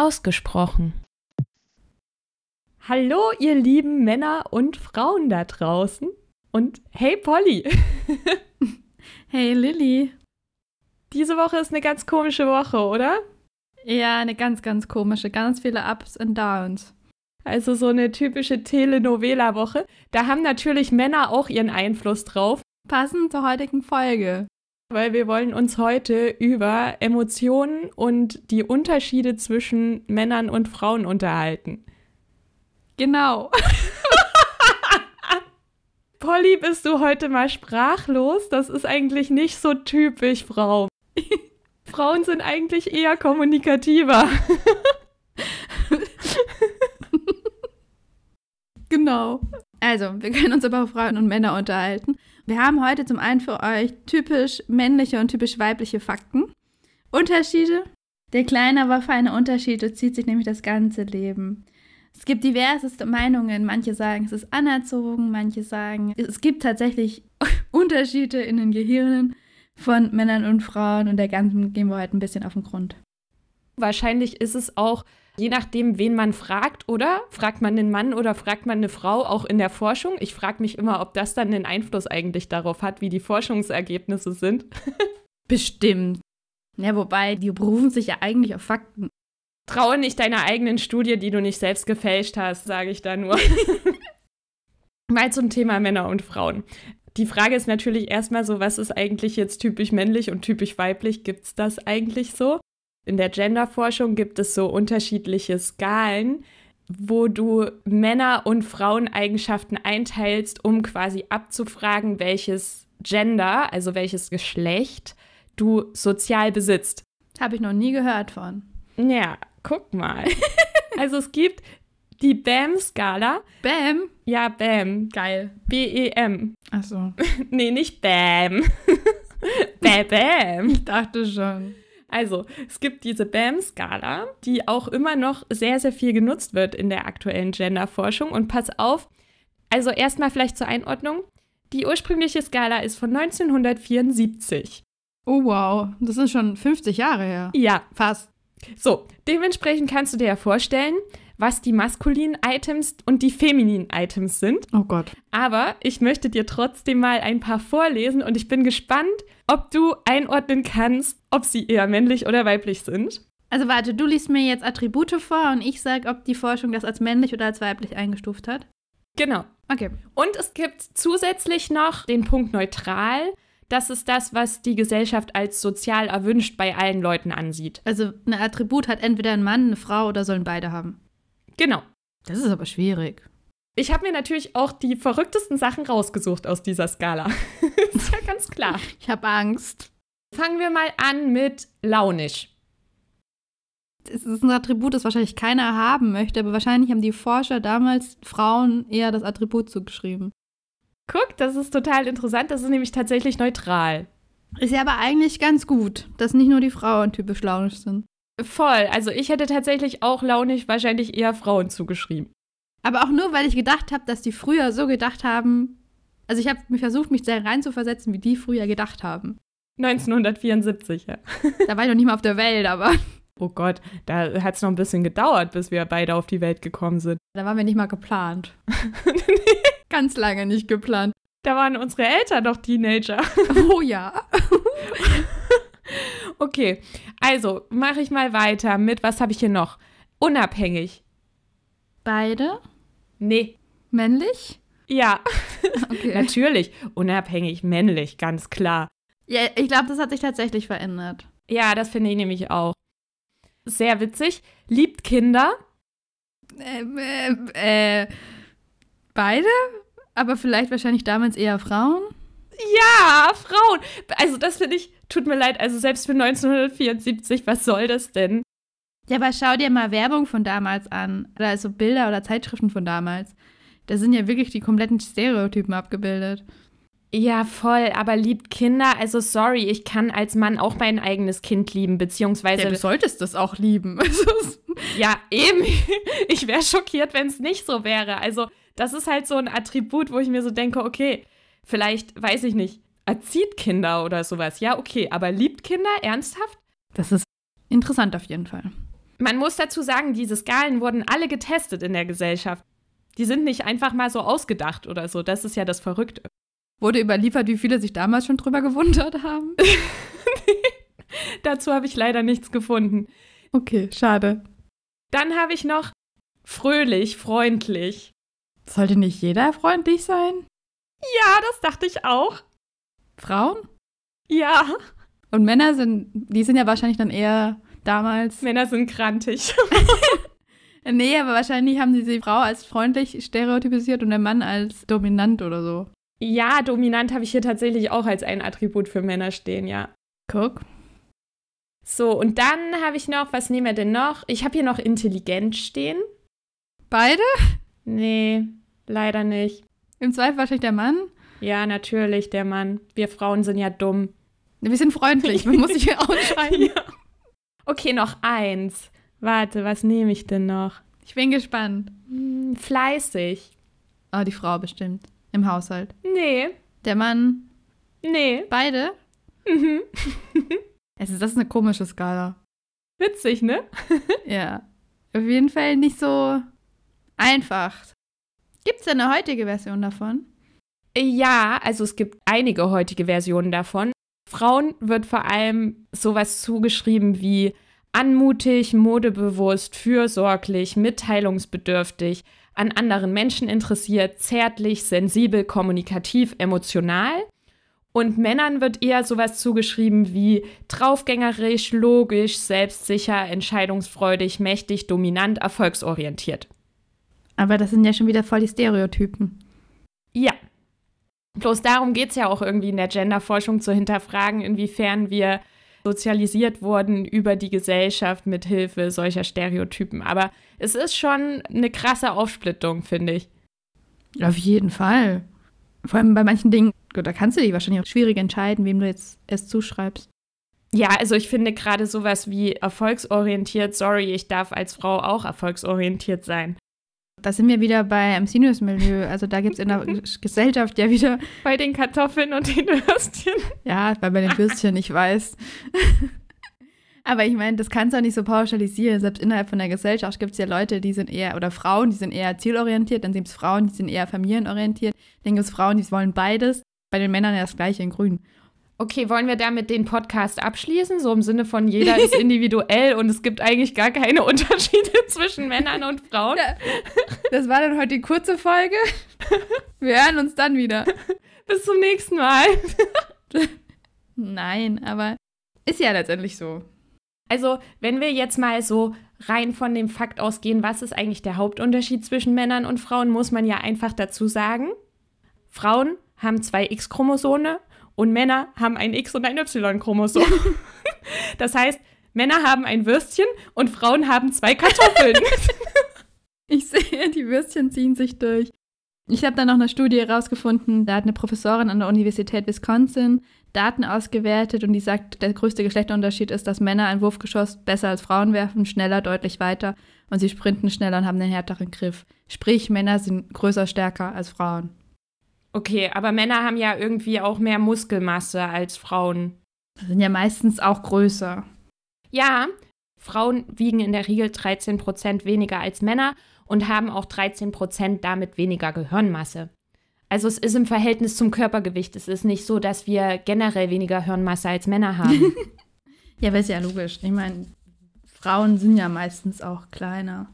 ausgesprochen. Hallo, ihr lieben Männer und Frauen da draußen. Und hey, Polly. hey, Lilly. Diese Woche ist eine ganz komische Woche, oder? Ja, eine ganz, ganz komische. Ganz viele Ups und Downs. Also so eine typische Telenovela-Woche. Da haben natürlich Männer auch ihren Einfluss drauf. Passend zur heutigen Folge. Weil wir wollen uns heute über Emotionen und die Unterschiede zwischen Männern und Frauen unterhalten. Genau. Polly, bist du heute mal sprachlos? Das ist eigentlich nicht so typisch, Frau. Frauen sind eigentlich eher kommunikativer. genau. Also, wir können uns über Frauen und Männer unterhalten. Wir haben heute zum einen für euch typisch männliche und typisch weibliche Fakten. Unterschiede. Der kleine, aber feine Unterschied zieht sich nämlich das ganze Leben. Es gibt diverseste Meinungen. Manche sagen, es ist anerzogen, manche sagen, es gibt tatsächlich Unterschiede in den Gehirnen von Männern und Frauen und der ganzen gehen wir heute ein bisschen auf den Grund. Wahrscheinlich ist es auch, je nachdem, wen man fragt, oder? Fragt man einen Mann oder fragt man eine Frau auch in der Forschung? Ich frage mich immer, ob das dann einen Einfluss eigentlich darauf hat, wie die Forschungsergebnisse sind. Bestimmt. Ja, wobei, die berufen sich ja eigentlich auf Fakten. Traue nicht deiner eigenen Studie, die du nicht selbst gefälscht hast, sage ich da nur. Mal zum Thema Männer und Frauen. Die Frage ist natürlich erstmal so, was ist eigentlich jetzt typisch männlich und typisch weiblich? Gibt es das eigentlich so? In der Genderforschung gibt es so unterschiedliche Skalen, wo du Männer- und Fraueneigenschaften einteilst, um quasi abzufragen, welches Gender, also welches Geschlecht du sozial besitzt. Habe ich noch nie gehört von. Ja, guck mal. also es gibt die BAM-Skala. BAM? Ja, BAM. Geil. B-E-M. Ach so. nee, nicht BAM. Bam, Bam. Ich dachte schon. Also, es gibt diese BAM-Skala, die auch immer noch sehr, sehr viel genutzt wird in der aktuellen Genderforschung. Und pass auf, also erstmal vielleicht zur Einordnung. Die ursprüngliche Skala ist von 1974. Oh wow, das ist schon 50 Jahre her. Ja, fast. So, dementsprechend kannst du dir ja vorstellen, was die maskulinen Items und die femininen Items sind. Oh Gott. Aber ich möchte dir trotzdem mal ein paar vorlesen und ich bin gespannt, ob du einordnen kannst, ob sie eher männlich oder weiblich sind. Also warte, du liest mir jetzt Attribute vor und ich sage, ob die Forschung das als männlich oder als weiblich eingestuft hat. Genau. Okay. Und es gibt zusätzlich noch den Punkt neutral. Das ist das, was die Gesellschaft als sozial erwünscht bei allen Leuten ansieht. Also ein Attribut hat entweder ein Mann, eine Frau oder sollen beide haben. Genau. Das ist aber schwierig. Ich habe mir natürlich auch die verrücktesten Sachen rausgesucht aus dieser Skala. ist ja ganz klar. Ich habe Angst. Fangen wir mal an mit launisch. Es ist ein Attribut, das wahrscheinlich keiner haben möchte, aber wahrscheinlich haben die Forscher damals Frauen eher das Attribut zugeschrieben. Guck, das ist total interessant. Das ist nämlich tatsächlich neutral. Ist ja aber eigentlich ganz gut, dass nicht nur die Frauen typisch launisch sind. Voll. Also ich hätte tatsächlich auch launig wahrscheinlich eher Frauen zugeschrieben. Aber auch nur, weil ich gedacht habe, dass die früher so gedacht haben. Also ich habe versucht, mich sehr reinzuversetzen, wie die früher gedacht haben. 1974, ja. Da war ich noch nicht mal auf der Welt, aber. Oh Gott, da hat es noch ein bisschen gedauert, bis wir beide auf die Welt gekommen sind. Da waren wir nicht mal geplant. Ganz lange nicht geplant. Da waren unsere Eltern doch Teenager. Oh ja. Okay, also mache ich mal weiter mit, was habe ich hier noch? Unabhängig. Beide? Nee. Männlich? Ja. Okay. Natürlich. Unabhängig, männlich, ganz klar. Ja, ich glaube, das hat sich tatsächlich verändert. Ja, das finde ich nämlich auch. Sehr witzig. Liebt Kinder. Äh, äh, äh, beide? Aber vielleicht wahrscheinlich damals eher Frauen? Ja, Frauen. Also das finde ich, tut mir leid, also selbst für 1974, was soll das denn? Ja, aber schau dir mal Werbung von damals an. Oder also Bilder oder Zeitschriften von damals. Da sind ja wirklich die kompletten Stereotypen abgebildet. Ja, voll, aber liebt Kinder, also sorry, ich kann als Mann auch mein eigenes Kind lieben, beziehungsweise. Ja, du solltest das auch lieben. ja, eben. Ich wäre schockiert, wenn es nicht so wäre. Also, das ist halt so ein Attribut, wo ich mir so denke, okay, vielleicht, weiß ich nicht, erzieht Kinder oder sowas. Ja, okay, aber liebt Kinder ernsthaft? Das ist interessant auf jeden Fall. Man muss dazu sagen, diese Skalen wurden alle getestet in der Gesellschaft. Die sind nicht einfach mal so ausgedacht oder so. Das ist ja das Verrückte. Wurde überliefert, wie viele sich damals schon drüber gewundert haben? Dazu habe ich leider nichts gefunden. Okay, schade. Dann habe ich noch fröhlich, freundlich. Sollte nicht jeder freundlich sein? Ja, das dachte ich auch. Frauen? Ja. Und Männer sind, die sind ja wahrscheinlich dann eher damals. Männer sind grantig. nee, aber wahrscheinlich haben sie die Frau als freundlich stereotypisiert und der Mann als dominant oder so. Ja, dominant habe ich hier tatsächlich auch als ein Attribut für Männer stehen, ja. Guck. So, und dann habe ich noch, was nehmen wir denn noch? Ich habe hier noch intelligent stehen. Beide? Nee, leider nicht. Im Zweifel wahrscheinlich der Mann? Ja, natürlich, der Mann. Wir Frauen sind ja dumm. Wir sind freundlich, man muss sich hier ausschreiben. ja. Okay, noch eins. Warte, was nehme ich denn noch? Ich bin gespannt. Hm, fleißig. Oh, die Frau bestimmt. Im Haushalt. Nee. Der Mann? Nee. Beide? Mhm. es ist, das ist eine komische Skala. Witzig, ne? ja. Auf jeden Fall nicht so einfach. Gibt es denn eine heutige Version davon? Ja, also es gibt einige heutige Versionen davon. Frauen wird vor allem sowas zugeschrieben wie anmutig, modebewusst, fürsorglich, mitteilungsbedürftig, an anderen Menschen interessiert, zärtlich, sensibel, kommunikativ, emotional. Und Männern wird eher sowas zugeschrieben wie draufgängerisch, logisch, selbstsicher, entscheidungsfreudig, mächtig, dominant, erfolgsorientiert. Aber das sind ja schon wieder voll die Stereotypen. Ja, Bloß darum geht es ja auch irgendwie in der Genderforschung zu hinterfragen, inwiefern wir sozialisiert wurden über die Gesellschaft mit Hilfe solcher Stereotypen. Aber es ist schon eine krasse Aufsplittung, finde ich. Auf jeden Fall. Vor allem bei manchen Dingen, da kannst du dich wahrscheinlich auch schwierig entscheiden, wem du jetzt es zuschreibst. Ja, also ich finde gerade sowas wie erfolgsorientiert, sorry, ich darf als Frau auch erfolgsorientiert sein. Da sind wir wieder beim Sinus-Milieu. Also da gibt es in der Gesellschaft ja wieder. Bei den Kartoffeln und den Würstchen. Ja, bei, bei den Würstchen, ich weiß. Aber ich meine, das kannst du auch nicht so pauschalisieren. Selbst innerhalb von der Gesellschaft gibt es ja Leute, die sind eher, oder Frauen, die sind eher zielorientiert, dann gibt es Frauen, die sind eher familienorientiert, dann gibt es Frauen, die wollen beides. Bei den Männern ja das gleiche in Grün. Okay, wollen wir damit den Podcast abschließen? So im Sinne von jeder ist individuell und es gibt eigentlich gar keine Unterschiede zwischen Männern und Frauen. Das war dann heute die kurze Folge. Wir hören uns dann wieder. Bis zum nächsten Mal. Nein, aber ist ja letztendlich so. Also, wenn wir jetzt mal so rein von dem Fakt ausgehen, was ist eigentlich der Hauptunterschied zwischen Männern und Frauen, muss man ja einfach dazu sagen, Frauen haben zwei X-Chromosome und Männer haben ein X- und ein Y-Chromosom. das heißt, Männer haben ein Würstchen und Frauen haben zwei Kartoffeln. ich sehe, die Würstchen ziehen sich durch. Ich habe dann noch eine Studie herausgefunden, da hat eine Professorin an der Universität Wisconsin Daten ausgewertet und die sagt, der größte Geschlechterunterschied ist, dass Männer ein Wurfgeschoss besser als Frauen werfen, schneller, deutlich weiter und sie sprinten schneller und haben einen härteren Griff. Sprich, Männer sind größer, stärker als Frauen. Okay, aber Männer haben ja irgendwie auch mehr Muskelmasse als Frauen. Sind ja meistens auch größer. Ja, Frauen wiegen in der Regel 13 Prozent weniger als Männer und haben auch 13 Prozent damit weniger Gehirnmasse. Also es ist im Verhältnis zum Körpergewicht. Es ist nicht so, dass wir generell weniger Hirnmasse als Männer haben. ja, aber ist ja logisch. Ich meine, Frauen sind ja meistens auch kleiner.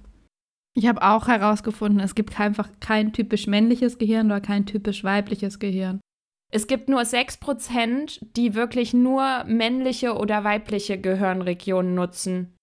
Ich habe auch herausgefunden, es gibt einfach kein typisch männliches Gehirn oder kein typisch weibliches Gehirn. Es gibt nur 6%, die wirklich nur männliche oder weibliche Gehirnregionen nutzen.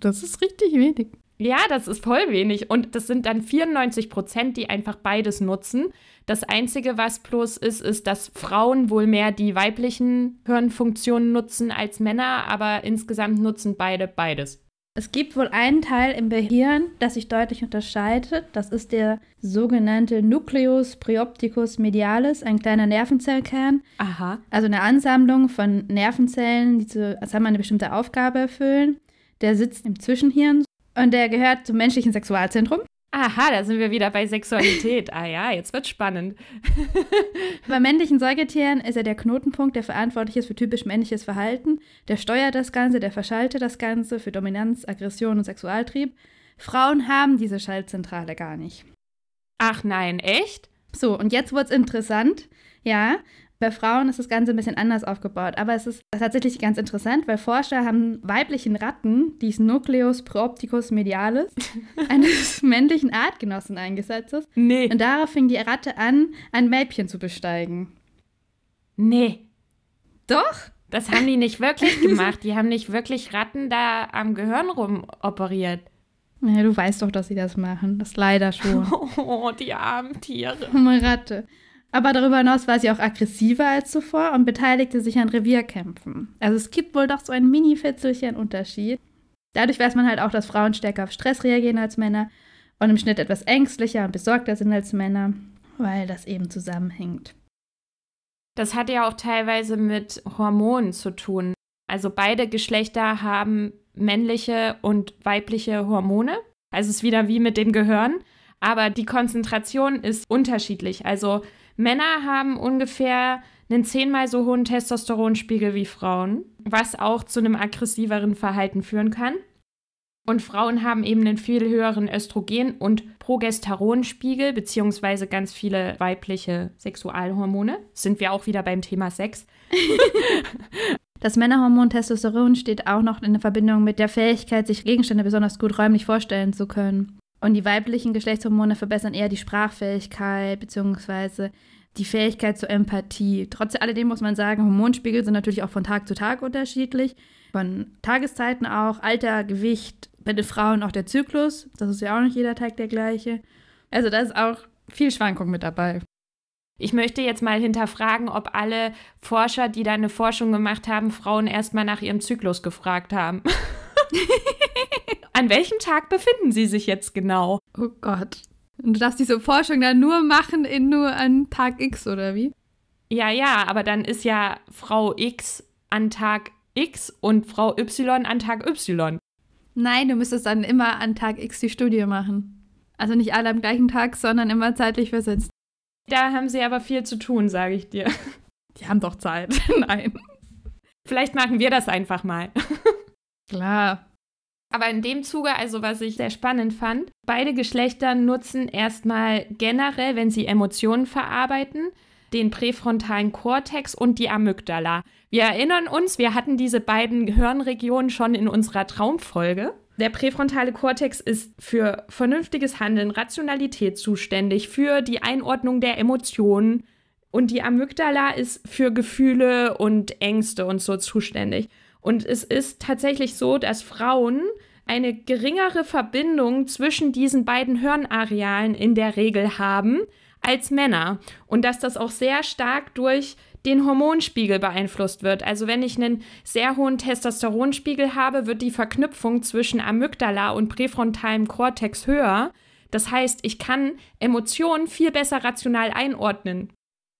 Das ist richtig wenig. Ja, das ist voll wenig. Und das sind dann 94 Prozent, die einfach beides nutzen. Das Einzige, was plus ist, ist, dass Frauen wohl mehr die weiblichen Hirnfunktionen nutzen als Männer, aber insgesamt nutzen beide beides. Es gibt wohl einen Teil im Gehirn, das sich deutlich unterscheidet. Das ist der sogenannte Nucleus preopticus medialis, ein kleiner Nervenzellkern. Aha. Also eine Ansammlung von Nervenzellen, die zu, also haben eine bestimmte Aufgabe erfüllen. Der sitzt im Zwischenhirn und der gehört zum menschlichen Sexualzentrum. Aha, da sind wir wieder bei Sexualität. Ah ja, jetzt wird's spannend. Bei männlichen Säugetieren ist er der Knotenpunkt, der verantwortlich ist für typisch männliches Verhalten. Der steuert das Ganze, der verschaltet das Ganze für Dominanz, Aggression und Sexualtrieb. Frauen haben diese Schaltzentrale gar nicht. Ach nein, echt? So, und jetzt wird's interessant. Ja, bei Frauen ist das Ganze ein bisschen anders aufgebaut, aber es ist tatsächlich ganz interessant, weil Forscher haben weiblichen Ratten, die Nucleus proopticus medialis, eines männlichen Artgenossen eingesetzt. Nee. Und darauf fing die Ratte an, ein Mädchen zu besteigen. Nee. Doch? Das haben die nicht wirklich gemacht. Die haben nicht wirklich Ratten da am Gehirn rumoperiert. Ja, du weißt doch, dass sie das machen. Das leider schon. Oh, die armen Tiere. Arme Ratte. Aber darüber hinaus war sie auch aggressiver als zuvor und beteiligte sich an Revierkämpfen. Also es gibt wohl doch so ein mini-fitzelchen Unterschied. Dadurch weiß man halt auch, dass Frauen stärker auf Stress reagieren als Männer und im Schnitt etwas ängstlicher und besorgter sind als Männer, weil das eben zusammenhängt. Das hat ja auch teilweise mit Hormonen zu tun. Also beide Geschlechter haben männliche und weibliche Hormone. Also es ist wieder wie mit dem Gehirn, aber die Konzentration ist unterschiedlich. Also Männer haben ungefähr einen zehnmal so hohen Testosteronspiegel wie Frauen, was auch zu einem aggressiveren Verhalten führen kann. Und Frauen haben eben einen viel höheren Östrogen- und Progesteronspiegel, beziehungsweise ganz viele weibliche Sexualhormone. Sind wir auch wieder beim Thema Sex. Das Männerhormon Testosteron steht auch noch in Verbindung mit der Fähigkeit, sich Gegenstände besonders gut räumlich vorstellen zu können. Und die weiblichen Geschlechtshormone verbessern eher die Sprachfähigkeit bzw. die Fähigkeit zur Empathie. Trotz alledem muss man sagen, Hormonspiegel sind natürlich auch von Tag zu Tag unterschiedlich. Von Tageszeiten auch, Alter, Gewicht, bei den Frauen auch der Zyklus. Das ist ja auch nicht jeder Tag der gleiche. Also da ist auch viel Schwankung mit dabei. Ich möchte jetzt mal hinterfragen, ob alle Forscher, die da eine Forschung gemacht haben, Frauen erstmal nach ihrem Zyklus gefragt haben. An welchem Tag befinden Sie sich jetzt genau? Oh Gott. Und du darfst diese Forschung dann nur machen in nur an Tag X, oder wie? Ja, ja, aber dann ist ja Frau X an Tag X und Frau Y an Tag Y. Nein, du müsstest dann immer an Tag X die Studie machen. Also nicht alle am gleichen Tag, sondern immer zeitlich versetzt. Da haben sie aber viel zu tun, sage ich dir. Die haben doch Zeit. Nein. Vielleicht machen wir das einfach mal. Klar. Aber in dem Zuge, also was ich sehr spannend fand, beide Geschlechter nutzen erstmal generell, wenn sie Emotionen verarbeiten, den präfrontalen Kortex und die Amygdala. Wir erinnern uns, wir hatten diese beiden Gehirnregionen schon in unserer Traumfolge. Der präfrontale Kortex ist für vernünftiges Handeln, Rationalität zuständig, für die Einordnung der Emotionen und die Amygdala ist für Gefühle und Ängste und so zuständig. Und es ist tatsächlich so, dass Frauen eine geringere Verbindung zwischen diesen beiden Hirnarealen in der Regel haben als Männer. Und dass das auch sehr stark durch den Hormonspiegel beeinflusst wird. Also wenn ich einen sehr hohen Testosteronspiegel habe, wird die Verknüpfung zwischen Amygdala und präfrontalem Kortex höher. Das heißt, ich kann Emotionen viel besser rational einordnen.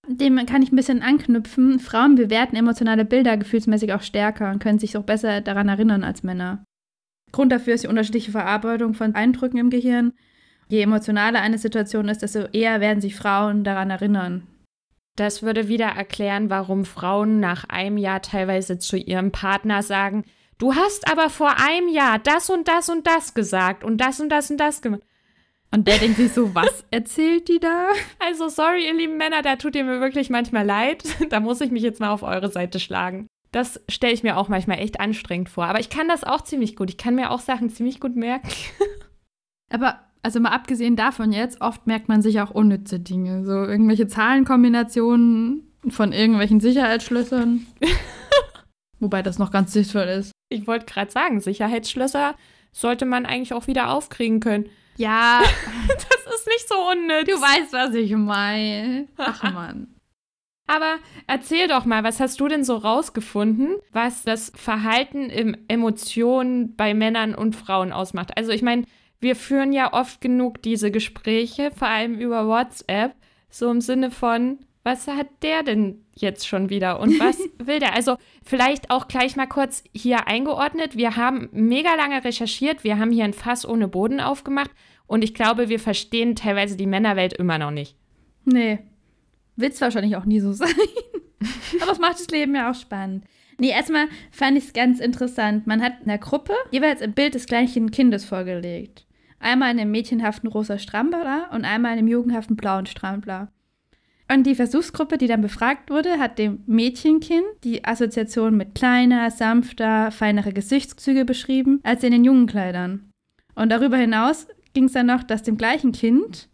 Dem kann ich ein bisschen anknüpfen. Frauen bewerten emotionale Bilder gefühlsmäßig auch stärker und können sich auch besser daran erinnern als Männer. Grund dafür ist die unterschiedliche Verarbeitung von Eindrücken im Gehirn. Je emotionaler eine Situation ist, desto eher werden sich Frauen daran erinnern. Das würde wieder erklären, warum Frauen nach einem Jahr teilweise zu ihrem Partner sagen, du hast aber vor einem Jahr das und das und das gesagt und das und das und das gemacht. Und der denkt sich so, was erzählt die da? Also, sorry, ihr lieben Männer, da tut ihr mir wirklich manchmal leid. Da muss ich mich jetzt mal auf eure Seite schlagen. Das stelle ich mir auch manchmal echt anstrengend vor. Aber ich kann das auch ziemlich gut. Ich kann mir auch Sachen ziemlich gut merken. Aber, also mal abgesehen davon jetzt, oft merkt man sich auch unnütze Dinge. So irgendwelche Zahlenkombinationen von irgendwelchen Sicherheitsschlössern. Wobei das noch ganz sinnvoll ist. Ich wollte gerade sagen, Sicherheitsschlösser sollte man eigentlich auch wieder aufkriegen können. Ja, das ist nicht so unnütz. Du weißt, was ich meine. Ach Mann. Aber erzähl doch mal, was hast du denn so rausgefunden, was das Verhalten im Emotionen bei Männern und Frauen ausmacht? Also ich meine, wir führen ja oft genug diese Gespräche, vor allem über WhatsApp, so im Sinne von, was hat der denn jetzt schon wieder und was will der? Also vielleicht auch gleich mal kurz hier eingeordnet. Wir haben mega lange recherchiert, wir haben hier ein Fass ohne Boden aufgemacht und ich glaube, wir verstehen teilweise die Männerwelt immer noch nicht. Nee, wird es wahrscheinlich auch nie so sein. Aber es macht das Leben ja auch spannend. Nee, erstmal fand ich es ganz interessant. Man hat in der Gruppe jeweils ein Bild des gleichen Kindes vorgelegt. Einmal in einem mädchenhaften rosa Strampler und einmal in einem jugendhaften blauen Strampler. Und die Versuchsgruppe, die dann befragt wurde, hat dem Mädchenkind die Assoziation mit kleiner, sanfter, feinere Gesichtszüge beschrieben als in den jungen Kleidern. Und darüber hinaus ging es dann noch, dass dem gleichen Kind,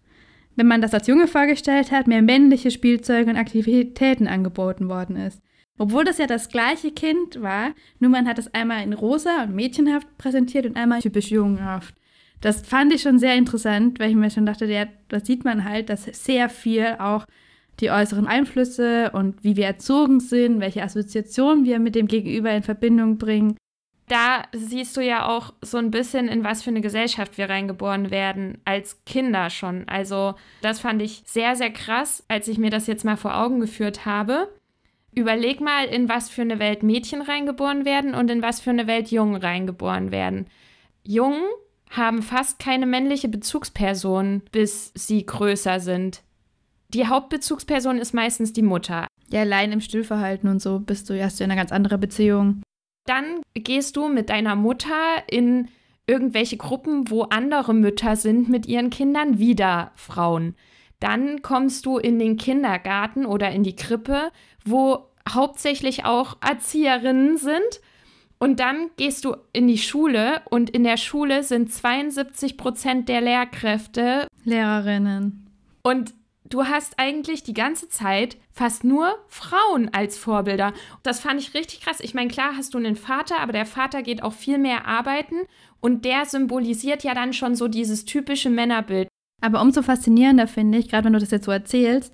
wenn man das als Junge vorgestellt hat, mehr männliche Spielzeuge und Aktivitäten angeboten worden ist. Obwohl das ja das gleiche Kind war, nur man hat es einmal in rosa und mädchenhaft präsentiert und einmal typisch jungenhaft. Das fand ich schon sehr interessant, weil ich mir schon dachte, ja, da sieht man halt, dass sehr viel auch die äußeren Einflüsse und wie wir erzogen sind, welche Assoziationen wir mit dem Gegenüber in Verbindung bringen. Da siehst du ja auch so ein bisschen, in was für eine Gesellschaft wir reingeboren werden, als Kinder schon. Also das fand ich sehr, sehr krass, als ich mir das jetzt mal vor Augen geführt habe. Überleg mal, in was für eine Welt Mädchen reingeboren werden und in was für eine Welt Jungen reingeboren werden. Jungen haben fast keine männliche Bezugsperson, bis sie größer sind die Hauptbezugsperson ist meistens die Mutter. Ja, allein im Stillverhalten und so bist du, hast du eine ganz andere Beziehung. Dann gehst du mit deiner Mutter in irgendwelche Gruppen, wo andere Mütter sind mit ihren Kindern, wieder Frauen. Dann kommst du in den Kindergarten oder in die Krippe, wo hauptsächlich auch Erzieherinnen sind. Und dann gehst du in die Schule und in der Schule sind 72 Prozent der Lehrkräfte Lehrerinnen. Und du hast eigentlich die ganze Zeit fast nur Frauen als Vorbilder. Das fand ich richtig krass. Ich meine, klar hast du einen Vater, aber der Vater geht auch viel mehr arbeiten und der symbolisiert ja dann schon so dieses typische Männerbild. Aber umso faszinierender finde ich, gerade wenn du das jetzt so erzählst,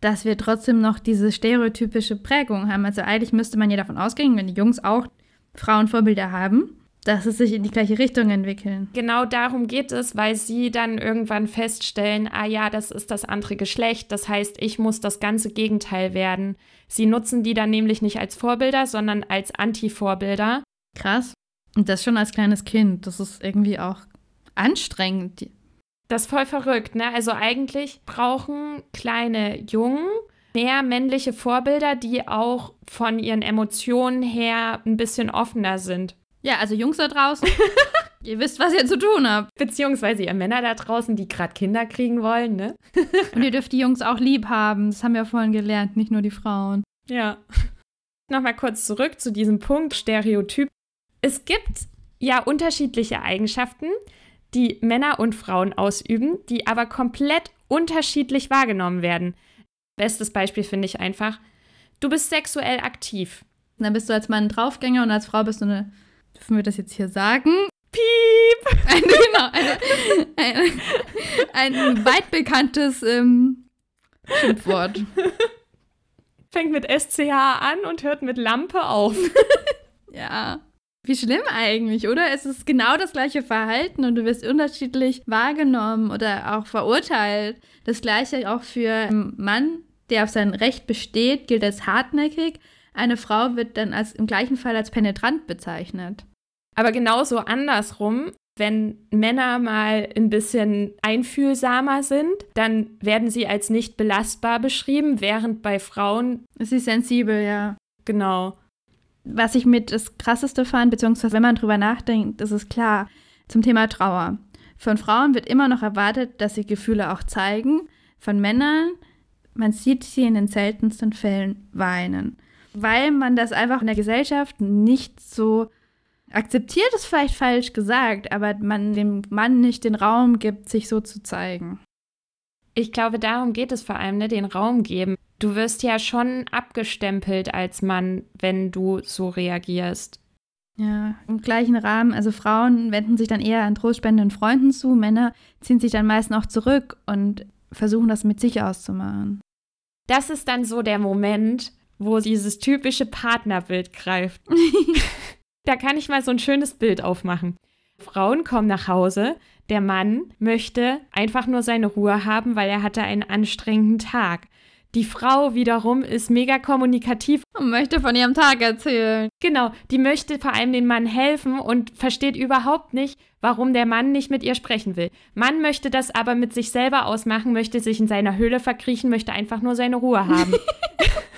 dass wir trotzdem noch diese stereotypische Prägung haben. Also eigentlich müsste man ja davon ausgehen, wenn die Jungs auch Frauenvorbilder haben, dass es sich in die gleiche Richtung entwickeln. Genau darum geht es, weil sie dann irgendwann feststellen, ah ja, das ist das andere Geschlecht, das heißt, ich muss das ganze Gegenteil werden. Sie nutzen die dann nämlich nicht als Vorbilder, sondern als Anti-Vorbilder. Krass. Und das schon als kleines Kind. Das ist irgendwie auch anstrengend. Das ist voll verrückt, ne? Also eigentlich brauchen kleine Jungen mehr männliche Vorbilder, die auch von ihren Emotionen her ein bisschen offener sind. Ja, also Jungs da draußen, ihr wisst, was ihr zu tun habt. Beziehungsweise ihr Männer da draußen, die gerade Kinder kriegen wollen, ne? Und ihr dürft die Jungs auch lieb haben. Das haben wir vorhin gelernt, nicht nur die Frauen. Ja. Nochmal kurz zurück zu diesem Punkt Stereotyp. Es gibt ja unterschiedliche Eigenschaften, die Männer und Frauen ausüben, die aber komplett unterschiedlich wahrgenommen werden. Bestes Beispiel finde ich einfach, du bist sexuell aktiv. Dann bist du als Mann ein Draufgänger und als Frau bist du eine Dürfen wir das jetzt hier sagen? Piep! Ein, genau, eine, ein, ein weit bekanntes ähm, Schimpfwort. Fängt mit SCH an und hört mit Lampe auf. ja. Wie schlimm eigentlich, oder? Es ist genau das gleiche Verhalten und du wirst unterschiedlich wahrgenommen oder auch verurteilt. Das gleiche auch für einen Mann, der auf sein Recht besteht, gilt als hartnäckig eine Frau wird dann als, im gleichen Fall als penetrant bezeichnet. Aber genauso andersrum, wenn Männer mal ein bisschen einfühlsamer sind, dann werden sie als nicht belastbar beschrieben, während bei Frauen. Ist sie sensibel, ja. Genau. Was ich mit das Krasseste fand, beziehungsweise wenn man drüber nachdenkt, ist es klar, zum Thema Trauer. Von Frauen wird immer noch erwartet, dass sie Gefühle auch zeigen. Von Männern, man sieht sie in den seltensten Fällen weinen weil man das einfach in der Gesellschaft nicht so akzeptiert, ist vielleicht falsch gesagt, aber man dem Mann nicht den Raum gibt, sich so zu zeigen. Ich glaube, darum geht es vor allem, ne? den Raum geben. Du wirst ja schon abgestempelt als Mann, wenn du so reagierst. Ja, im gleichen Rahmen. Also Frauen wenden sich dann eher an trostspendenden Freunden zu, Männer ziehen sich dann meist noch zurück und versuchen das mit sich auszumachen. Das ist dann so der Moment, wo dieses typische Partnerbild greift. da kann ich mal so ein schönes Bild aufmachen. Frauen kommen nach Hause, der Mann möchte einfach nur seine Ruhe haben, weil er hatte einen anstrengenden Tag. Die Frau wiederum ist mega kommunikativ. Und möchte von ihrem Tag erzählen. Genau, die möchte vor allem den Mann helfen und versteht überhaupt nicht, warum der Mann nicht mit ihr sprechen will. Mann möchte das aber mit sich selber ausmachen, möchte sich in seiner Höhle verkriechen, möchte einfach nur seine Ruhe haben.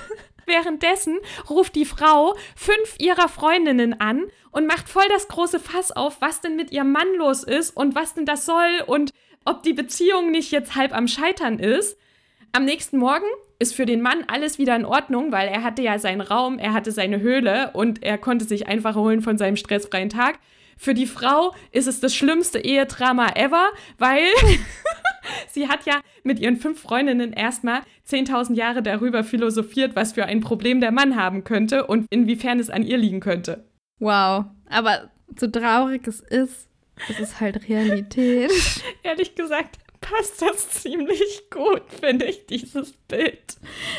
Währenddessen ruft die Frau fünf ihrer Freundinnen an und macht voll das große Fass auf, was denn mit ihrem Mann los ist und was denn das soll und ob die Beziehung nicht jetzt halb am Scheitern ist. Am nächsten Morgen ist für den Mann alles wieder in Ordnung, weil er hatte ja seinen Raum, er hatte seine Höhle und er konnte sich einfach erholen von seinem stressfreien Tag. Für die Frau ist es das schlimmste Ehedrama ever, weil sie hat ja mit ihren fünf Freundinnen erstmal 10.000 Jahre darüber philosophiert, was für ein Problem der Mann haben könnte und inwiefern es an ihr liegen könnte. Wow, aber so traurig es ist, es ist halt Realität. Ehrlich gesagt, passt das ziemlich gut, finde ich, dieses Bild.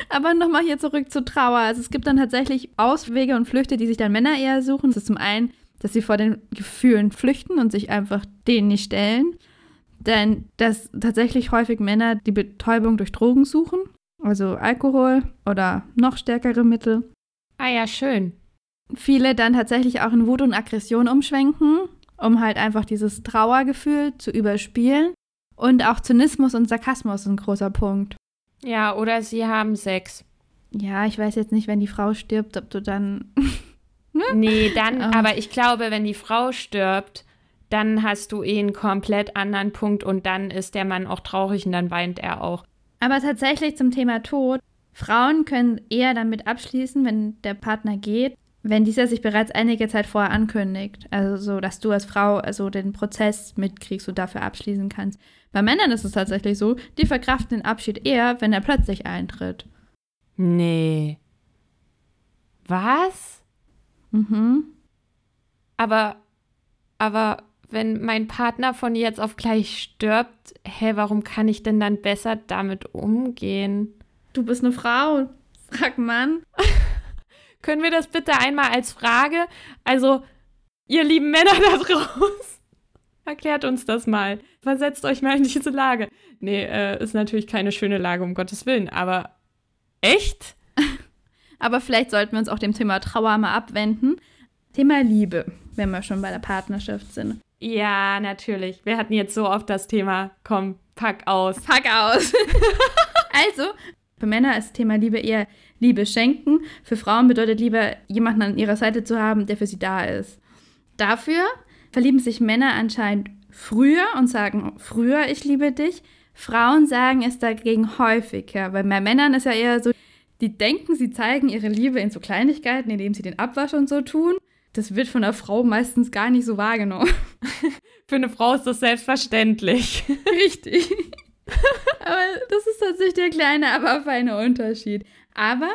Aber nochmal hier zurück zur Trauer. Also es gibt dann tatsächlich Auswege und Flüchte, die sich dann Männer eher suchen. Das ist zum einen, dass sie vor den Gefühlen flüchten und sich einfach denen nicht stellen. Denn dass tatsächlich häufig Männer die Betäubung durch Drogen suchen, also Alkohol oder noch stärkere Mittel. Ah ja, schön. Viele dann tatsächlich auch in Wut und Aggression umschwenken, um halt einfach dieses Trauergefühl zu überspielen. Und auch Zynismus und Sarkasmus ist ein großer Punkt. Ja, oder sie haben Sex. Ja, ich weiß jetzt nicht, wenn die Frau stirbt, ob du dann. Nee, dann, Oh. aber ich glaube, wenn die Frau stirbt, dann hast du eh einen komplett anderen Punkt und dann ist der Mann auch traurig und dann weint er auch. Aber tatsächlich zum Thema Tod. Frauen können eher damit abschließen, wenn der Partner geht, wenn dieser sich bereits einige Zeit vorher ankündigt. Also so, dass du als Frau also den Prozess mitkriegst und dafür abschließen kannst. Bei Männern ist es tatsächlich so, die verkraften den Abschied eher, wenn er plötzlich eintritt. Nee. Was? Mhm. Aber, aber wenn mein Partner von jetzt auf gleich stirbt, hä, warum kann ich denn dann besser damit umgehen? Du bist eine Frau. Frag Mann. Können wir das bitte einmal als Frage? Also, ihr lieben Männer da draußen, erklärt uns das mal. Versetzt euch mal in diese Lage. Nee, äh, ist natürlich keine schöne Lage, um Gottes Willen, aber echt? Aber vielleicht sollten wir uns auch dem Thema Trauer mal abwenden. Thema Liebe, wenn wir schon bei der Partnerschaft sind. Ja, natürlich. Wir hatten jetzt so oft das Thema, komm, pack aus. Pack aus. also, für Männer ist Thema Liebe eher Liebe schenken. Für Frauen bedeutet Liebe, jemanden an ihrer Seite zu haben, der für sie da ist. Dafür verlieben sich Männer anscheinend früher und sagen früher, ich liebe dich. Frauen sagen es dagegen häufiger, weil bei Männern ist ja eher so, die denken, sie zeigen ihre Liebe in so Kleinigkeiten, indem sie den Abwasch und so tun. Das wird von der Frau meistens gar nicht so wahrgenommen. Für eine Frau ist das selbstverständlich. Richtig. aber das ist tatsächlich der kleine, aber feine Unterschied. Aber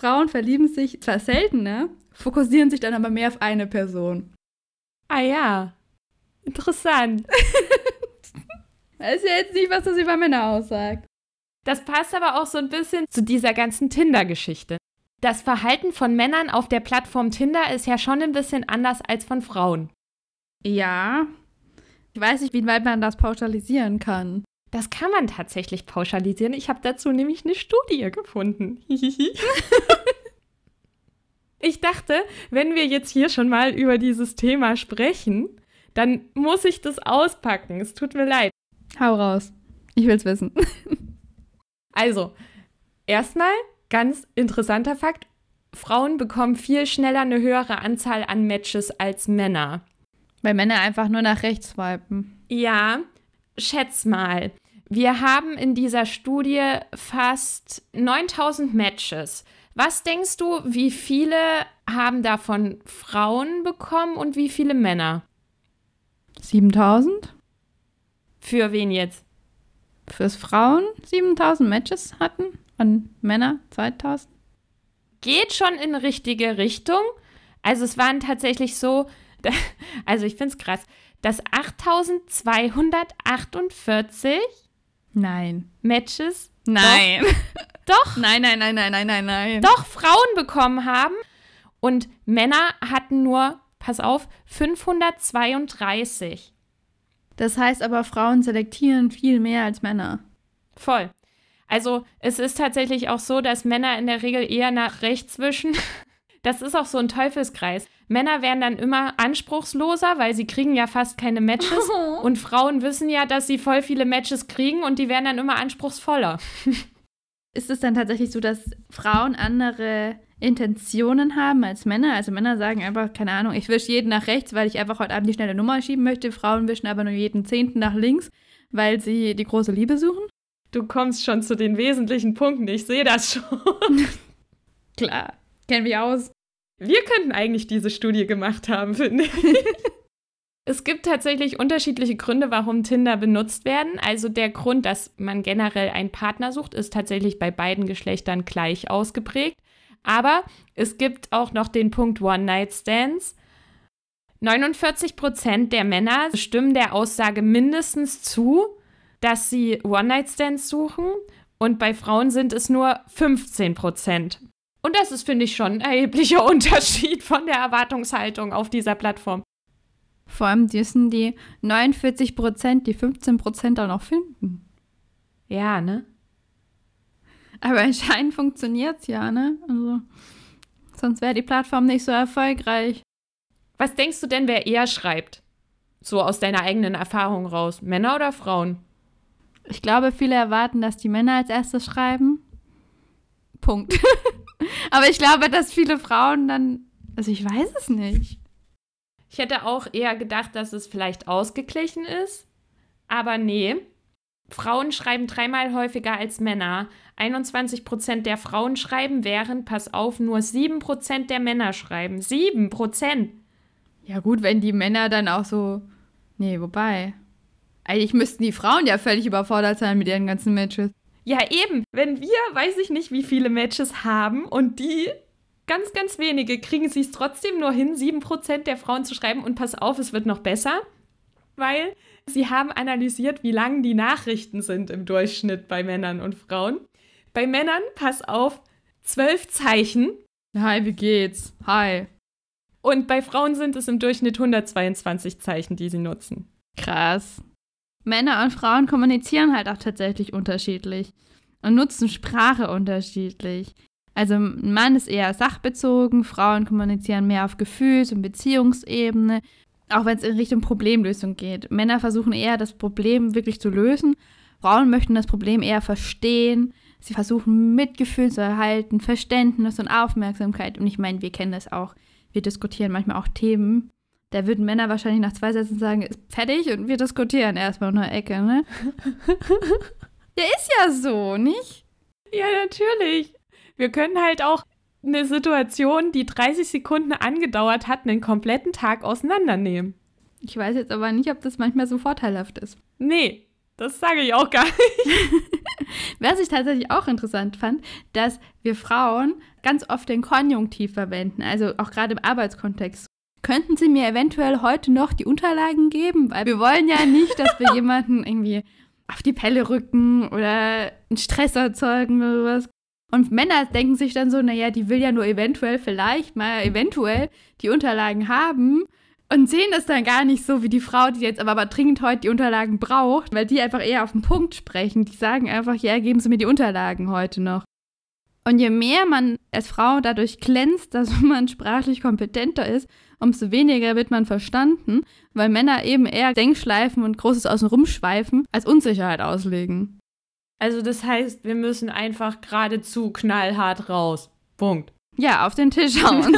Frauen verlieben sich zwar seltener, fokussieren sich dann aber mehr auf eine Person. Ah ja. Interessant. Weiß ja jetzt nicht, was das über Männer aussagt. Das passt aber auch so ein bisschen zu dieser ganzen Tinder-Geschichte. Das Verhalten von Männern auf der Plattform Tinder ist ja schon ein bisschen anders als von Frauen. Ja. Ich weiß nicht, wie weit man das pauschalisieren kann. Das kann man tatsächlich pauschalisieren. Ich habe dazu nämlich eine Studie gefunden. ich dachte, wenn wir jetzt hier schon mal über dieses Thema sprechen, dann muss ich das auspacken. Es tut mir leid. Hau raus. Ich will's wissen. Also, erstmal ganz interessanter Fakt. Frauen bekommen viel schneller eine höhere Anzahl an Matches als Männer. Weil Männer einfach nur nach rechts swipen. Ja, schätz mal. Wir haben in dieser Studie fast 9000 Matches. Was denkst du, wie viele haben davon Frauen bekommen und wie viele Männer? 7000? Für wen jetzt? Fürs Frauen 7000 Matches hatten und Männer 2000? Geht schon in richtige Richtung. Also es waren tatsächlich so, also ich finde es krass, dass 8248 Nein. Matches Nein. doch, Nein, nein, nein, nein, nein, nein, nein. doch Frauen bekommen haben und Männer hatten nur, pass auf, 532. Das heißt aber, Frauen selektieren viel mehr als Männer. Voll. Also es ist tatsächlich auch so, dass Männer in der Regel eher nach rechts wischen. Das ist auch so ein Teufelskreis. Männer werden dann immer anspruchsloser, weil sie kriegen ja fast keine Matches. Und Frauen wissen ja, dass sie voll viele Matches kriegen und die werden dann immer anspruchsvoller. Ist es dann tatsächlich so, dass Frauen andere Intentionen haben als Männer? Also Männer sagen einfach, keine Ahnung, ich wische jeden nach rechts, weil ich einfach heute Abend die schnelle Nummer schieben möchte. Frauen wischen aber nur jeden Zehnten nach links, weil sie die große Liebe suchen. Du kommst schon zu den wesentlichen Punkten. Ich sehe das schon. Klar, kennen wir aus. Wir könnten eigentlich diese Studie gemacht haben, finde ich. Es gibt tatsächlich unterschiedliche Gründe, warum Tinder benutzt werden. Also der Grund, dass man generell einen Partner sucht, ist tatsächlich bei beiden Geschlechtern gleich ausgeprägt. Aber es gibt auch noch den Punkt One-Night-Stands. 49 Prozent der Männer stimmen der Aussage mindestens zu, dass sie One-Night-Stands suchen und bei Frauen sind es nur 15 Prozent. Und das ist, finde ich, schon ein erheblicher Unterschied von der Erwartungshaltung auf dieser Plattform. Vor allem müssen die 49 Prozent die 15 Prozent auch noch finden. Ja, ne? Aber anscheinend funktioniert es ja, ne? Also, sonst wäre die Plattform nicht so erfolgreich. Was denkst du denn, wer eher schreibt? So aus deiner eigenen Erfahrung raus. Männer oder Frauen? Ich glaube, viele erwarten, dass die Männer als erstes schreiben. Punkt. Aber ich glaube, dass viele Frauen dann. Also ich weiß es nicht. Ich hätte auch eher gedacht, dass es vielleicht ausgeglichen ist. Aber nee. Frauen schreiben dreimal häufiger als Männer. 21 Prozent der Frauen schreiben, während, pass auf, nur 7 Prozent der Männer schreiben. 7 Prozent. Ja, gut, wenn die Männer dann auch so. Nee, wobei. Eigentlich müssten die Frauen ja völlig überfordert sein mit ihren ganzen Matches. Ja, eben. Wenn wir, weiß ich nicht, wie viele Matches haben und die ganz, ganz wenige kriegen sie es trotzdem nur hin, 7% der Frauen zu schreiben. Und pass auf, es wird noch besser, weil sie haben analysiert, wie lang die Nachrichten sind im Durchschnitt bei Männern und Frauen. Bei Männern, pass auf, zwölf Zeichen. Hi, wie geht's? Hi. Und bei Frauen sind es im Durchschnitt 122 Zeichen, die sie nutzen. Krass. Männer und Frauen kommunizieren halt auch tatsächlich unterschiedlich und nutzen Sprache unterschiedlich. Also ein Mann ist eher sachbezogen, Frauen kommunizieren mehr auf Gefühls- und Beziehungsebene, auch wenn es in Richtung Problemlösung geht. Männer versuchen eher das Problem wirklich zu lösen, Frauen möchten das Problem eher verstehen. Sie versuchen Mitgefühl zu erhalten, Verständnis und Aufmerksamkeit. Und ich meine, wir kennen das auch. Wir diskutieren manchmal auch Themen, da würden Männer wahrscheinlich nach zwei Sätzen sagen, ist fertig und wir diskutieren erstmal in der Ecke, ne? ja, ist ja so, nicht? Ja, natürlich. Wir können halt auch eine Situation, die 30 Sekunden angedauert hat, einen kompletten Tag auseinandernehmen. Ich weiß jetzt aber nicht, ob das manchmal so vorteilhaft ist. Nee, das sage ich auch gar nicht. Was ich tatsächlich auch interessant fand, dass wir Frauen ganz oft den Konjunktiv verwenden, also auch gerade im Arbeitskontext. Könnten Sie mir eventuell heute noch die Unterlagen geben? Weil wir wollen ja nicht, dass wir jemanden irgendwie auf die Pelle rücken oder einen Stress erzeugen oder sowas. Und Männer denken sich dann so, naja, die will ja nur eventuell, vielleicht mal eventuell die Unterlagen haben und sehen das dann gar nicht so wie die Frau, die jetzt aber, aber dringend heute die Unterlagen braucht, weil die einfach eher auf den Punkt sprechen. Die sagen einfach, ja, geben Sie mir die Unterlagen heute noch. Und je mehr man als Frau dadurch glänzt, dass man sprachlich kompetenter ist, umso weniger wird man verstanden, weil Männer eben eher Denkschleifen und großes Außenrumschweifen als Unsicherheit auslegen. Also das heißt, wir müssen einfach geradezu knallhart raus. Punkt. Ja, auf den Tisch hauen.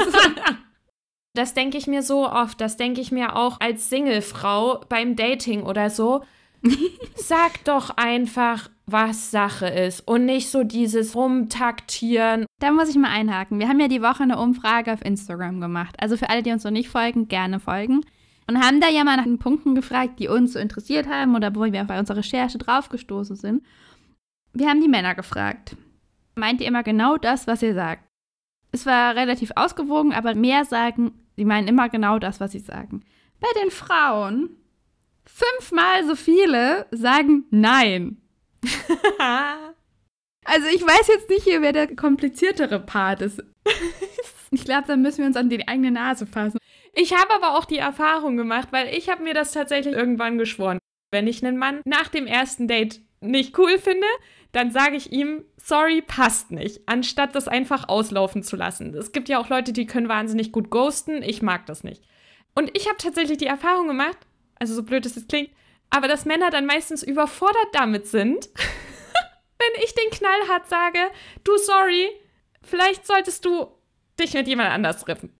das denke ich mir so oft. Das denke ich mir auch als Singlefrau beim Dating oder so. Sag doch einfach, was Sache ist und nicht so dieses Rumtaktieren. Da muss ich mal einhaken. Wir haben ja die Woche eine Umfrage auf Instagram gemacht. Also für alle, die uns noch nicht folgen, gerne folgen. Und haben da ja mal nach den Punkten gefragt, die uns so interessiert haben oder wo wir bei unserer Recherche draufgestoßen sind. Wir haben die Männer gefragt. Meint ihr immer genau das, was ihr sagt? Es war relativ ausgewogen, aber mehr sagen, sie meinen immer genau das, was sie sagen. Bei den Frauen fünfmal so viele sagen Nein. also ich weiß jetzt nicht hier, wer der kompliziertere Part ist. ich glaube, da müssen wir uns an die eigene Nase fassen. Ich habe aber auch die Erfahrung gemacht, weil ich habe mir das tatsächlich irgendwann geschworen. Wenn ich einen Mann nach dem ersten Date nicht cool finde, dann sage ich ihm, sorry, passt nicht, anstatt das einfach auslaufen zu lassen. Es gibt ja auch Leute, die können wahnsinnig gut ghosten. Ich mag das nicht. Und ich habe tatsächlich die Erfahrung gemacht, also so blöd es jetzt klingt, aber dass Männer dann meistens überfordert damit sind, wenn ich den knallhart sage, du sorry, vielleicht solltest du dich mit jemand anders treffen.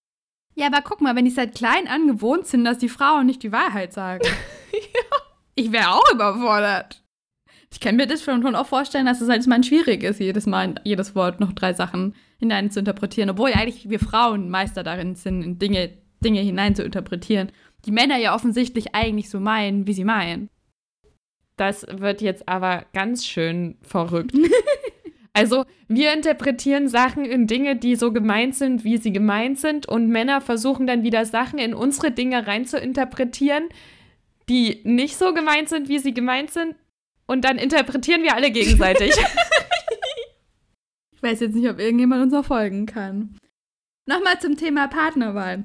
Ja, aber guck mal, wenn die seit klein an gewohnt sind, dass die Frauen nicht die Wahrheit sagen. ja. Ich wäre auch überfordert. Ich kann mir das schon auch vorstellen, dass es halt mal schwierig ist, jedes Mal jedes Wort noch drei Sachen hinein zu interpretieren, obwohl eigentlich wir Frauen Meister darin sind, in Dinge, Dinge hinein zu interpretieren. Die Männer ja offensichtlich eigentlich so meinen, wie sie meinen. Das wird jetzt aber ganz schön verrückt. Also wir interpretieren Sachen in Dinge, die so gemeint sind, wie sie gemeint sind, und Männer versuchen dann wieder Sachen in unsere Dinge rein zu interpretieren, die nicht so gemeint sind, wie sie gemeint sind, und dann interpretieren wir alle gegenseitig. ich weiß jetzt nicht, ob irgendjemand uns auch folgen kann. Nochmal zum Thema Partnerwahl.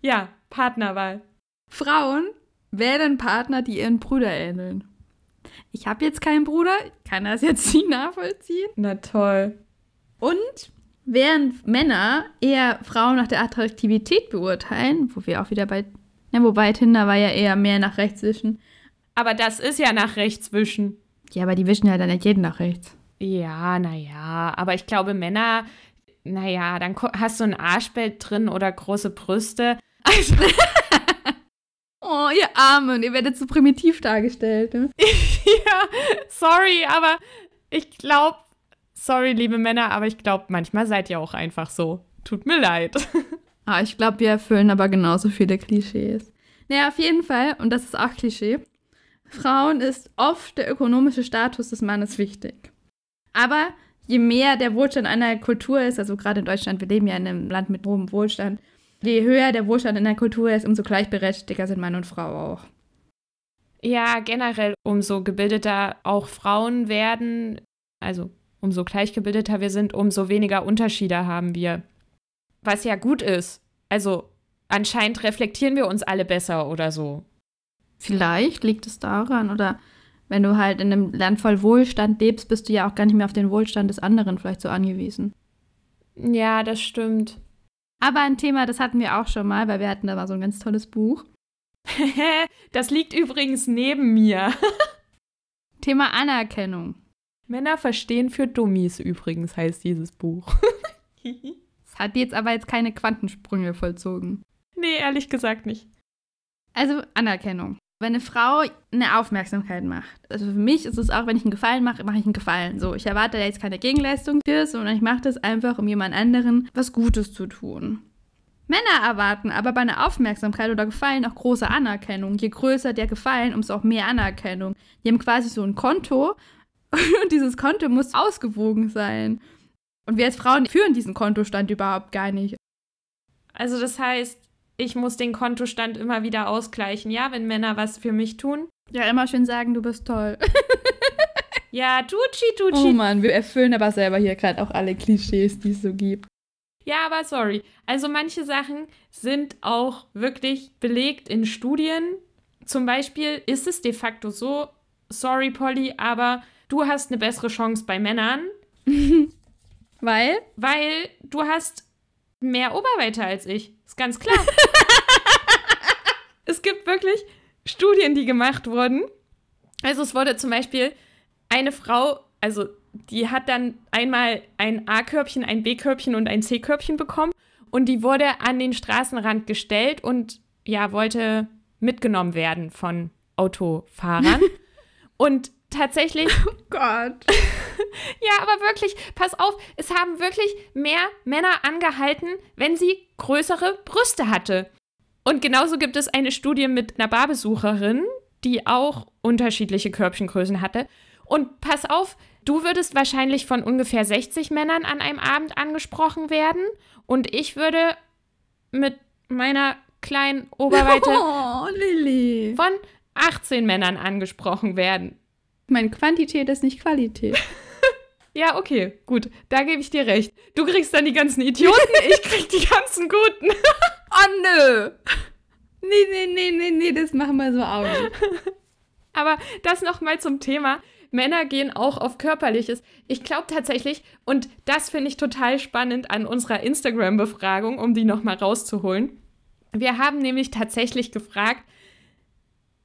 Ja, Partnerwahl. Frauen wählen Partner, die ihren Brüder ähneln. Ich habe jetzt keinen Bruder, kann das jetzt nicht nachvollziehen. Na toll. Und während Männer eher Frauen nach der Attraktivität beurteilen, wo wir auch wieder bei, ja, wobei Tinder war ja eher mehr nach rechts wischen. Aber das ist ja nach rechts wischen. Ja, aber die wischen ja dann nicht jeden nach rechts. Ja, naja, aber ich glaube, Männer, naja, dann hast du ein Arschbild drin oder große Brüste. Also. Oh, ihr Armen, ihr werdet so primitiv dargestellt. Ne? ja, sorry, aber ich glaube, sorry, liebe Männer, aber ich glaube, manchmal seid ihr auch einfach so. Tut mir leid. ah, ich glaube, wir erfüllen aber genauso viele Klischees. Naja, auf jeden Fall, und das ist auch Klischee, Frauen ist oft der ökonomische Status des Mannes wichtig. Aber je mehr der Wohlstand einer Kultur ist, also gerade in Deutschland, wir leben ja in einem Land mit hohem Wohlstand, Je höher der Wohlstand in der Kultur ist, umso gleichberechtigter sind Mann und Frau auch. Ja, generell, umso gebildeter auch Frauen werden, also umso gleichgebildeter wir sind, umso weniger Unterschiede haben wir. Was ja gut ist. Also anscheinend reflektieren wir uns alle besser oder so. Vielleicht liegt es daran, oder wenn du halt in einem Land voll Wohlstand lebst, bist du ja auch gar nicht mehr auf den Wohlstand des anderen vielleicht so angewiesen. Ja, das stimmt. Aber ein Thema, das hatten wir auch schon mal, weil wir hatten da mal so ein ganz tolles Buch. das liegt übrigens neben mir. Thema Anerkennung. Männer verstehen für Dummies übrigens heißt dieses Buch. Es hat jetzt aber jetzt keine Quantensprünge vollzogen. Nee, ehrlich gesagt nicht. Also Anerkennung. Wenn eine Frau eine Aufmerksamkeit macht. Also für mich ist es auch, wenn ich einen Gefallen mache, mache ich einen Gefallen. So, ich erwarte ja jetzt keine Gegenleistung für, sondern ich mache das einfach, um jemand anderen was Gutes zu tun. Männer erwarten aber bei einer Aufmerksamkeit oder Gefallen auch große Anerkennung. Je größer der Gefallen, umso auch mehr Anerkennung. Die haben quasi so ein Konto und dieses Konto muss ausgewogen sein. Und wir als Frauen führen diesen Kontostand überhaupt gar nicht. Also das heißt, ich muss den Kontostand immer wieder ausgleichen. Ja, wenn Männer was für mich tun. Ja, immer schön sagen, du bist toll. ja, Tucci, Tucci. Oh Mann, wir erfüllen aber selber hier gerade auch alle Klischees, die es so gibt. Ja, aber sorry. Also manche Sachen sind auch wirklich belegt in Studien. Zum Beispiel ist es de facto so, sorry Polly, aber du hast eine bessere Chance bei Männern. Weil? Weil du hast mehr Oberweite als ich. Ist ganz klar. es gibt wirklich Studien, die gemacht wurden. Also es wurde zum Beispiel eine Frau, also die hat dann einmal ein A-Körbchen, ein B-Körbchen und ein C-Körbchen bekommen und die wurde an den Straßenrand gestellt und ja, wollte mitgenommen werden von Autofahrern. und tatsächlich. Oh Gott. ja, aber wirklich, pass auf, es haben wirklich mehr Männer angehalten, wenn sie größere Brüste hatte. Und genauso gibt es eine Studie mit einer Barbesucherin, die auch unterschiedliche Körbchengrößen hatte. Und pass auf, du würdest wahrscheinlich von ungefähr 60 Männern an einem Abend angesprochen werden. Und ich würde mit meiner kleinen Oberweite oh, von 18 Männern angesprochen werden. Meine Quantität ist nicht Qualität. ja, okay, gut. Da gebe ich dir recht. Du kriegst dann die ganzen Idioten, ich krieg die ganzen Guten. oh nö. Nee, nee, nee, nee, nee, das machen wir so auch Aber das nochmal zum Thema. Männer gehen auch auf Körperliches. Ich glaube tatsächlich, und das finde ich total spannend an unserer Instagram-Befragung, um die nochmal rauszuholen. Wir haben nämlich tatsächlich gefragt,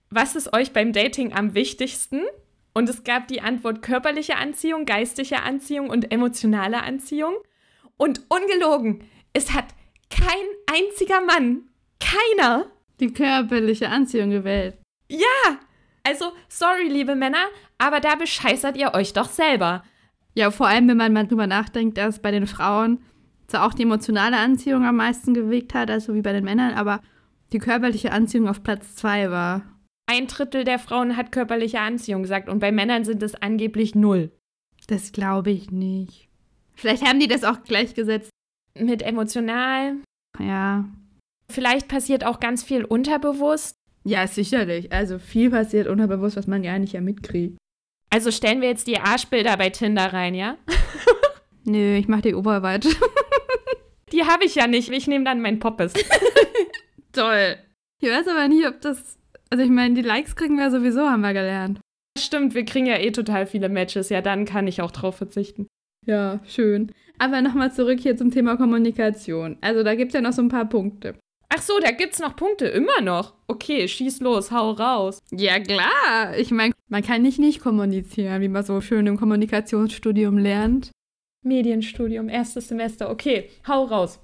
was ist euch beim Dating am wichtigsten? Und es gab die Antwort körperliche Anziehung, geistige Anziehung und emotionale Anziehung. Und ungelogen, es hat kein einziger Mann, keiner, die körperliche Anziehung gewählt. Ja, also sorry, liebe Männer, aber da bescheißert ihr euch doch selber. Ja, vor allem, wenn man mal drüber nachdenkt, dass bei den Frauen zwar auch die emotionale Anziehung am meisten gewegt hat, also wie bei den Männern, aber die körperliche Anziehung auf Platz zwei war. Ein Drittel der Frauen hat körperliche Anziehung gesagt und bei Männern sind es angeblich null. Das glaube ich nicht. Vielleicht haben die das auch gleichgesetzt. Mit emotional. Ja. Vielleicht passiert auch ganz viel unterbewusst. Ja, sicherlich. Also viel passiert unterbewusst, was man ja nicht ja mitkriegt. Also stellen wir jetzt die Arschbilder bei Tinder rein, ja? Nö, ich mache die Oberweite. die habe ich ja nicht. Ich nehme dann mein Poppes. Toll. Ich weiß aber nie, ob das. Also ich meine, die Likes kriegen wir sowieso, haben wir gelernt. Stimmt, wir kriegen ja eh total viele Matches. Ja, dann kann ich auch drauf verzichten. Ja, schön. Aber nochmal zurück hier zum Thema Kommunikation. Also da gibt es ja noch so ein paar Punkte. Ach so, da gibt's noch Punkte, immer noch. Okay, schieß los, hau raus. Ja, klar. Ich meine, man kann nicht nicht kommunizieren, wie man so schön im Kommunikationsstudium lernt. Medienstudium, erstes Semester. Okay, hau raus.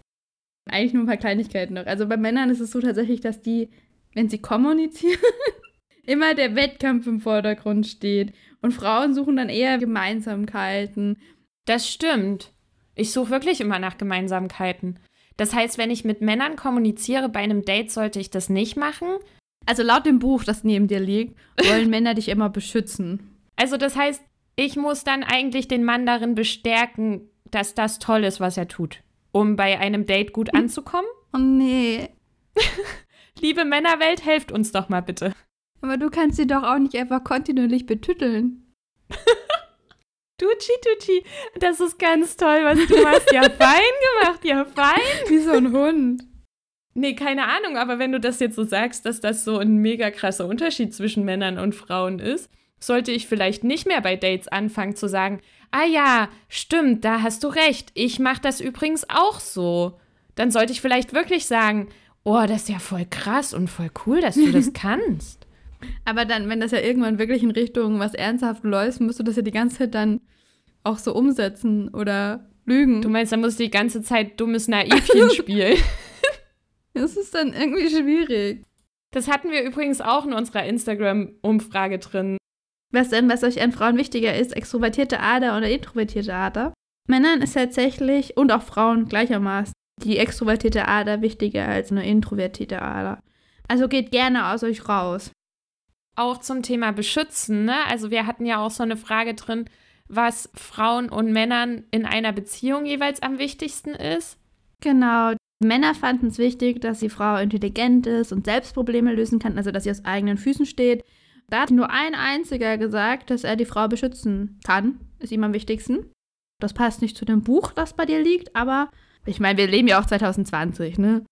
Eigentlich nur ein paar Kleinigkeiten noch. Also bei Männern ist es so tatsächlich, dass die, wenn sie kommunizieren, immer der Wettkampf im Vordergrund steht. Und Frauen suchen dann eher Gemeinsamkeiten. Das stimmt. Ich suche wirklich immer nach Gemeinsamkeiten. Das heißt, wenn ich mit Männern kommuniziere bei einem Date, sollte ich das nicht machen. Also laut dem Buch, das neben dir liegt, wollen Männer dich immer beschützen. Also das heißt, ich muss dann eigentlich den Mann darin bestärken, dass das toll ist, was er tut, um bei einem Date gut hm. anzukommen? Oh nee. Liebe Männerwelt, helft uns doch mal bitte. Aber du kannst sie doch auch nicht einfach kontinuierlich betütteln. Tucci, Tucci, das ist ganz toll, was du machst. Ja, fein gemacht, ja, fein. Wie so ein Hund. Nee, keine Ahnung, aber wenn du das jetzt so sagst, dass das so ein mega krasser Unterschied zwischen Männern und Frauen ist, sollte ich vielleicht nicht mehr bei Dates anfangen zu sagen, ah ja, stimmt, da hast du recht, ich mache das übrigens auch so. Dann sollte ich vielleicht wirklich sagen, oh, das ist ja voll krass und voll cool, dass du das kannst. Aber dann, wenn das ja irgendwann wirklich in Richtung was ernsthaft läuft, musst du das ja die ganze Zeit dann auch so umsetzen oder lügen. Du meinst, dann musst du die ganze Zeit dummes Naivchen spielen. Das ist dann irgendwie schwierig. Das hatten wir übrigens auch in unserer Instagram-Umfrage drin. Was denn, was euch an Frauen wichtiger ist, extrovertierte Ader oder introvertierte Ader? Männern ist tatsächlich, und auch Frauen gleichermaßen, die extrovertierte Ader wichtiger als eine introvertierte Ader. Also geht gerne aus euch raus auch zum Thema Beschützen. Ne? Also wir hatten ja auch so eine Frage drin, was Frauen und Männern in einer Beziehung jeweils am wichtigsten ist. Genau. Männer fanden es wichtig, dass die Frau intelligent ist und selbst Probleme lösen kann, also dass sie aus eigenen Füßen steht. Da hat nur ein einziger gesagt, dass er die Frau beschützen kann. Ist ihm am wichtigsten. Das passt nicht zu dem Buch, das bei dir liegt, aber ich meine, wir leben ja auch 2020, ne?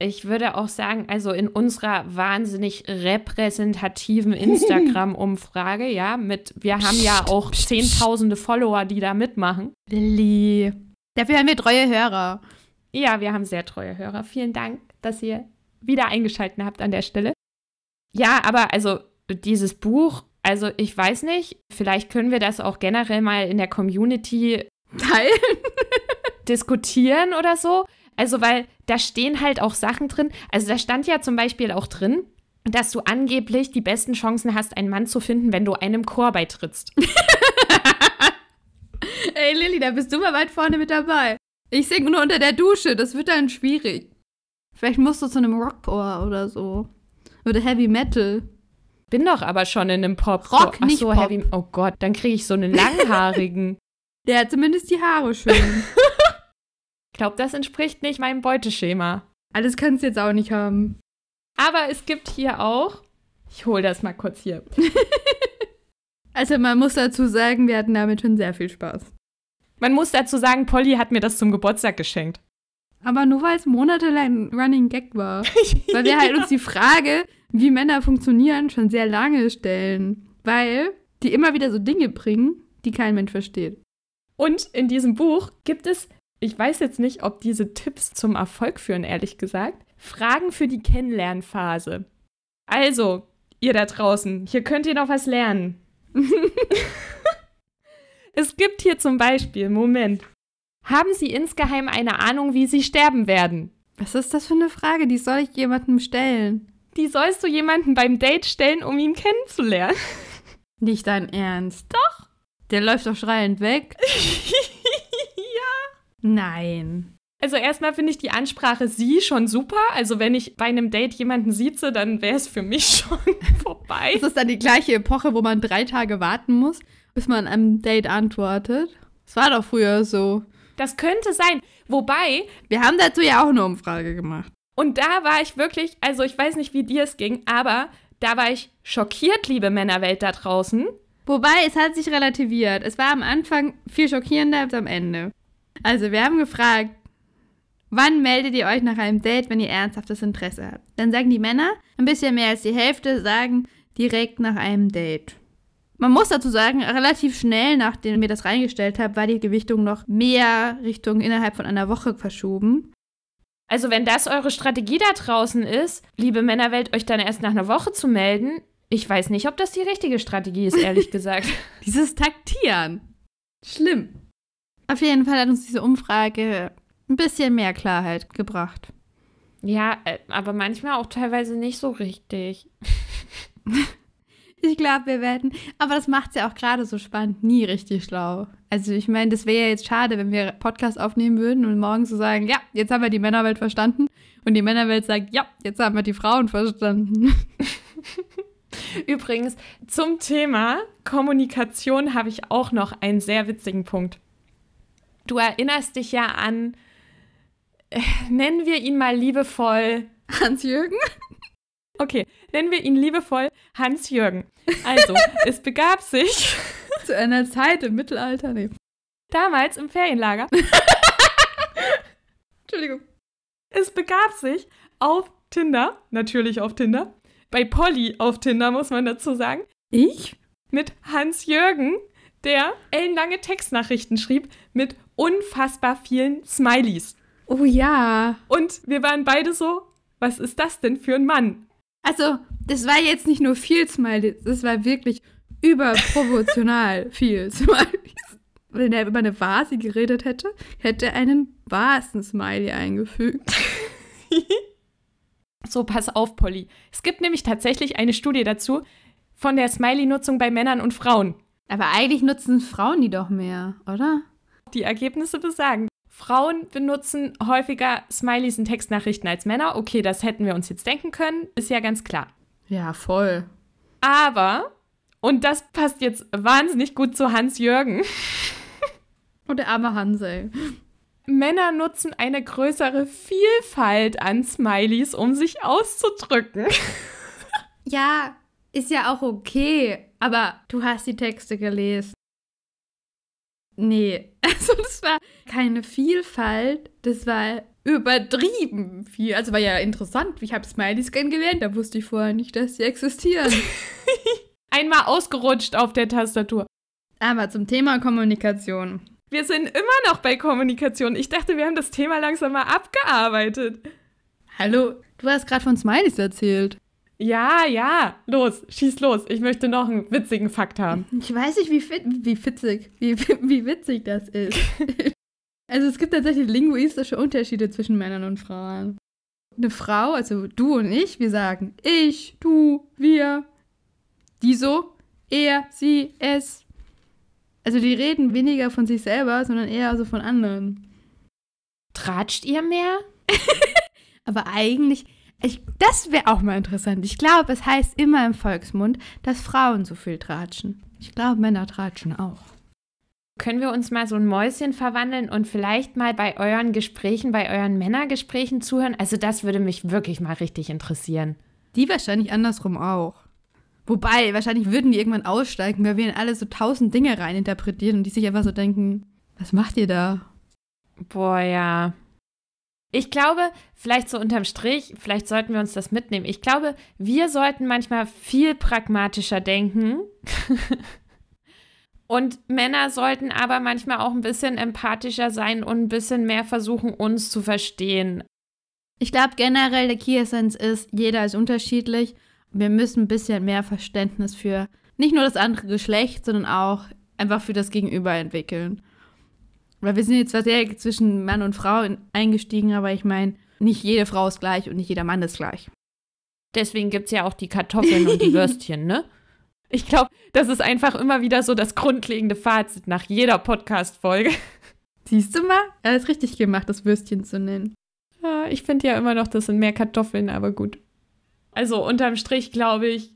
ich würde auch sagen, also in unserer wahnsinnig repräsentativen Instagram-Umfrage, ja, mit, wir haben ja auch zehntausende Follower, die da mitmachen. Lilly. Dafür haben wir treue Hörer. Ja, wir haben sehr treue Hörer. Vielen Dank, dass ihr wieder eingeschaltet habt an der Stelle. Ja, aber also dieses Buch, also ich weiß nicht, vielleicht können wir das auch generell mal in der Community teilen, diskutieren oder so. Also, weil da stehen halt auch Sachen drin. Also, da stand ja zum Beispiel auch drin, dass du angeblich die besten Chancen hast, einen Mann zu finden, wenn du einem Chor beitrittst. Ey, Lilly, da bist du mal weit vorne mit dabei. Ich singe nur unter der Dusche, das wird dann schwierig. Vielleicht musst du zu einem Rockchor oder so. Oder Heavy Metal. Bin doch aber schon in einem Pop. Rock, Ach nicht so, Pop. Heavy. Oh Gott, dann kriege ich so einen langhaarigen. Der hat zumindest die Haare schön. Ich glaube, das entspricht nicht meinem Beuteschema. Alles kannst du jetzt auch nicht haben. Aber es gibt hier auch. Ich hole das mal kurz hier. also, man muss dazu sagen, wir hatten damit schon sehr viel Spaß. Man muss dazu sagen, Polly hat mir das zum Geburtstag geschenkt. Aber nur weil es monatelang Running Gag war. weil wir halt uns die Frage, wie Männer funktionieren, schon sehr lange stellen. Weil die immer wieder so Dinge bringen, die kein Mensch versteht. Und in diesem Buch gibt es, ich weiß jetzt nicht, ob diese Tipps zum Erfolg führen, ehrlich gesagt, Fragen für die Kennenlernphase. Also, ihr da draußen, hier könnt ihr noch was lernen. es gibt hier zum Beispiel, Moment, haben Sie insgeheim eine Ahnung, wie Sie sterben werden? Was ist das für eine Frage? Die soll ich jemandem stellen? Die sollst du jemandem beim Date stellen, um ihn kennenzulernen. Nicht dein Ernst. Doch. Der läuft doch schreiend weg. Nein. Also erstmal finde ich die Ansprache sie schon super. Also wenn ich bei einem Date jemanden sieze, dann wäre es für mich schon vorbei. Ist das dann die gleiche Epoche, wo man drei Tage warten muss, bis man einem Date antwortet? Das war doch früher so. Das könnte sein. Wobei. Wir haben dazu ja auch eine Umfrage gemacht. Und da war ich wirklich, also ich weiß nicht, wie dir es ging, aber da war ich schockiert, liebe Männerwelt da draußen. Wobei, es hat sich relativiert. Es war am Anfang viel schockierender als am Ende. Also, wir haben gefragt, wann meldet ihr euch nach einem Date, wenn ihr ernsthaftes Interesse habt? Dann sagen die Männer, ein bisschen mehr als die Hälfte sagen direkt nach einem Date. Man muss dazu sagen, relativ schnell, nachdem mir das reingestellt habe, war die Gewichtung noch mehr Richtung innerhalb von einer Woche verschoben. Also wenn das eure Strategie da draußen ist, liebe Männerwelt, euch dann erst nach einer Woche zu melden, ich weiß nicht, ob das die richtige Strategie ist, ehrlich gesagt. Dieses Taktieren. Schlimm. Auf jeden Fall hat uns diese Umfrage ein bisschen mehr Klarheit gebracht. Ja, äh, aber manchmal auch teilweise nicht so richtig. Ich glaube, wir werden, aber das macht es ja auch gerade so spannend, nie richtig schlau. Also ich meine, das wäre ja jetzt schade, wenn wir Podcast aufnehmen würden und morgen so sagen, ja, jetzt haben wir die Männerwelt verstanden und die Männerwelt sagt, ja, jetzt haben wir die Frauen verstanden. Übrigens, zum Thema Kommunikation habe ich auch noch einen sehr witzigen Punkt. Du erinnerst dich ja an, äh, nennen wir ihn mal liebevoll Hans-Jürgen? Okay, nennen wir ihn liebevoll Hans-Jürgen. Also, es begab sich. Zu einer Zeit im Mittelalter, nee. Damals im Ferienlager. Entschuldigung. Es begab sich auf Tinder, natürlich auf Tinder, bei Polly auf Tinder, muss man dazu sagen. Ich? Mit Hans-Jürgen, der ellenlange Textnachrichten schrieb mit unfassbar vielen Smileys. Oh ja. Und wir waren beide so, was ist das denn für ein Mann? Also, das war jetzt nicht nur viel Smileys, das war wirklich überproportional viel Smileys. Wenn er über eine Vase geredet hätte, hätte er einen Vasen-Smiley eingefügt. so, pass auf, Polly. Es gibt nämlich tatsächlich eine Studie dazu von der Smiley-Nutzung bei Männern und Frauen. Aber eigentlich nutzen Frauen die doch mehr, oder? Die Ergebnisse besagen, Frauen benutzen häufiger Smileys in Textnachrichten als Männer. Okay, das hätten wir uns jetzt denken können, ist ja ganz klar. Ja, voll. Aber, und das passt jetzt wahnsinnig gut zu Hans-Jürgen. Und der arme Hansel. Männer nutzen eine größere Vielfalt an Smileys, um sich auszudrücken. ja, ist ja auch okay, aber du hast die Texte gelesen. Nee, also das war keine Vielfalt, das war übertrieben viel. Also war ja interessant. Ich habe Smileys kennengelernt, da wusste ich vorher nicht, dass sie existieren. Einmal ausgerutscht auf der Tastatur. Aber zum Thema Kommunikation. Wir sind immer noch bei Kommunikation. Ich dachte, wir haben das Thema langsam mal abgearbeitet. Hallo, du hast gerade von Smileys erzählt. Ja, ja, los, schieß los. Ich möchte noch einen witzigen Fakt haben. Ich weiß nicht, wie, fit, wie witzig, wie, wie witzig das ist. also es gibt tatsächlich linguistische Unterschiede zwischen Männern und Frauen. Eine Frau, also du und ich, wir sagen ich, du, wir. Die so, er, sie, es. Also die reden weniger von sich selber, sondern eher so von anderen. Tratscht ihr mehr? Aber eigentlich, ich, das wäre auch mal interessant. Ich glaube, es heißt immer im Volksmund, dass Frauen so viel tratschen. Ich glaube, Männer tratschen auch. Können wir uns mal so ein Mäuschen verwandeln und vielleicht mal bei euren Gesprächen, bei euren Männergesprächen zuhören? Also das würde mich wirklich mal richtig interessieren. Die wahrscheinlich andersrum auch. Wobei, wahrscheinlich würden die irgendwann aussteigen, weil wir in alle so tausend Dinge reininterpretieren und die sich einfach so denken, was macht ihr da? Boah, ja. Ich glaube, vielleicht so unterm Strich, vielleicht sollten wir uns das mitnehmen. Ich glaube, wir sollten manchmal viel pragmatischer denken Und Männer sollten aber manchmal auch ein bisschen empathischer sein und ein bisschen mehr versuchen, uns zu verstehen. Ich glaube generell, der Key Essence ist, jeder ist unterschiedlich. Wir müssen ein bisschen mehr Verständnis für nicht nur das andere Geschlecht, sondern auch einfach für das Gegenüber entwickeln. Weil wir sind jetzt zwar sehr zwischen Mann und Frau eingestiegen, aber ich meine, nicht jede Frau ist gleich und nicht jeder Mann ist gleich. Deswegen gibt es ja auch die Kartoffeln und die Würstchen, ne? Ich glaube, das ist einfach immer wieder so das grundlegende Fazit nach jeder Podcast-Folge. Siehst du mal? Er ist richtig gemacht, das Würstchen zu nennen. Ja, ich finde ja immer noch, das sind mehr Kartoffeln, aber gut. Also unterm Strich, glaube ich,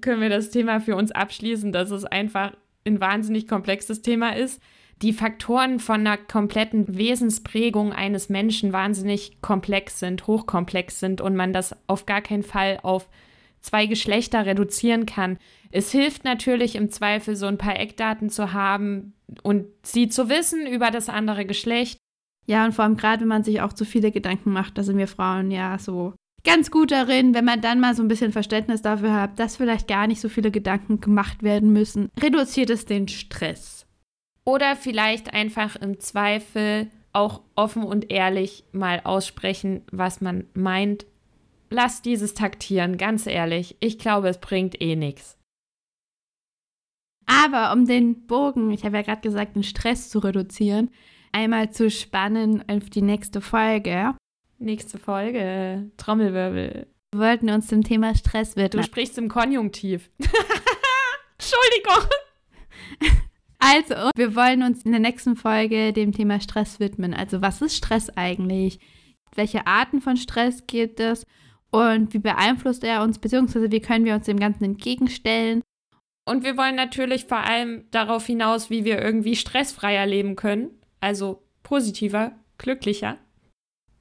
können wir das Thema für uns abschließen, dass es einfach ein wahnsinnig komplexes Thema ist. Die Faktoren von einer kompletten Wesensprägung eines Menschen wahnsinnig komplex sind, hochkomplex sind und man das auf gar keinen Fall auf zwei Geschlechter reduzieren kann. Es hilft natürlich im Zweifel, so ein paar Eckdaten zu haben und sie zu wissen über das andere Geschlecht. Ja, und vor allem gerade, wenn man sich auch zu viele Gedanken macht, da sind wir Frauen ja so ganz gut darin, wenn man dann mal so ein bisschen Verständnis dafür hat, dass vielleicht gar nicht so viele Gedanken gemacht werden müssen, reduziert es den Stress. Oder vielleicht einfach im Zweifel auch offen und ehrlich mal aussprechen, was man meint. Lass dieses taktieren, ganz ehrlich. Ich glaube, es bringt eh nichts. Aber um den Bogen, ich habe ja gerade gesagt, den Stress zu reduzieren, einmal zu spannen auf die nächste Folge. Nächste Folge, Trommelwirbel. Wir wollten uns dem Thema Stress widmen. Du sprichst im Konjunktiv. Entschuldigung. Also, wir wollen uns in der nächsten Folge dem Thema Stress widmen. Also, was ist Stress eigentlich? Welche Arten von Stress gibt es? Und wie beeinflusst er uns, beziehungsweise wie können wir uns dem Ganzen entgegenstellen? Und wir wollen natürlich vor allem darauf hinaus, wie wir irgendwie stressfreier leben können. Also positiver, glücklicher.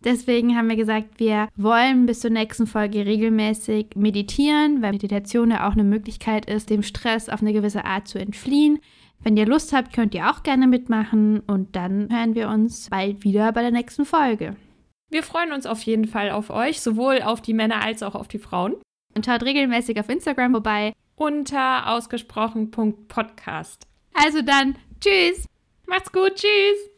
Deswegen haben wir gesagt, wir wollen bis zur nächsten Folge regelmäßig meditieren, weil Meditation ja auch eine Möglichkeit ist, dem Stress auf eine gewisse Art zu entfliehen. Wenn ihr Lust habt, könnt ihr auch gerne mitmachen und dann hören wir uns bald wieder bei der nächsten Folge. Wir freuen uns auf jeden Fall auf euch, sowohl auf die Männer als auch auf die Frauen. Und schaut regelmäßig auf Instagram vorbei. Unter ausgesprochen.podcast. Also dann, tschüss. Macht's gut, tschüss.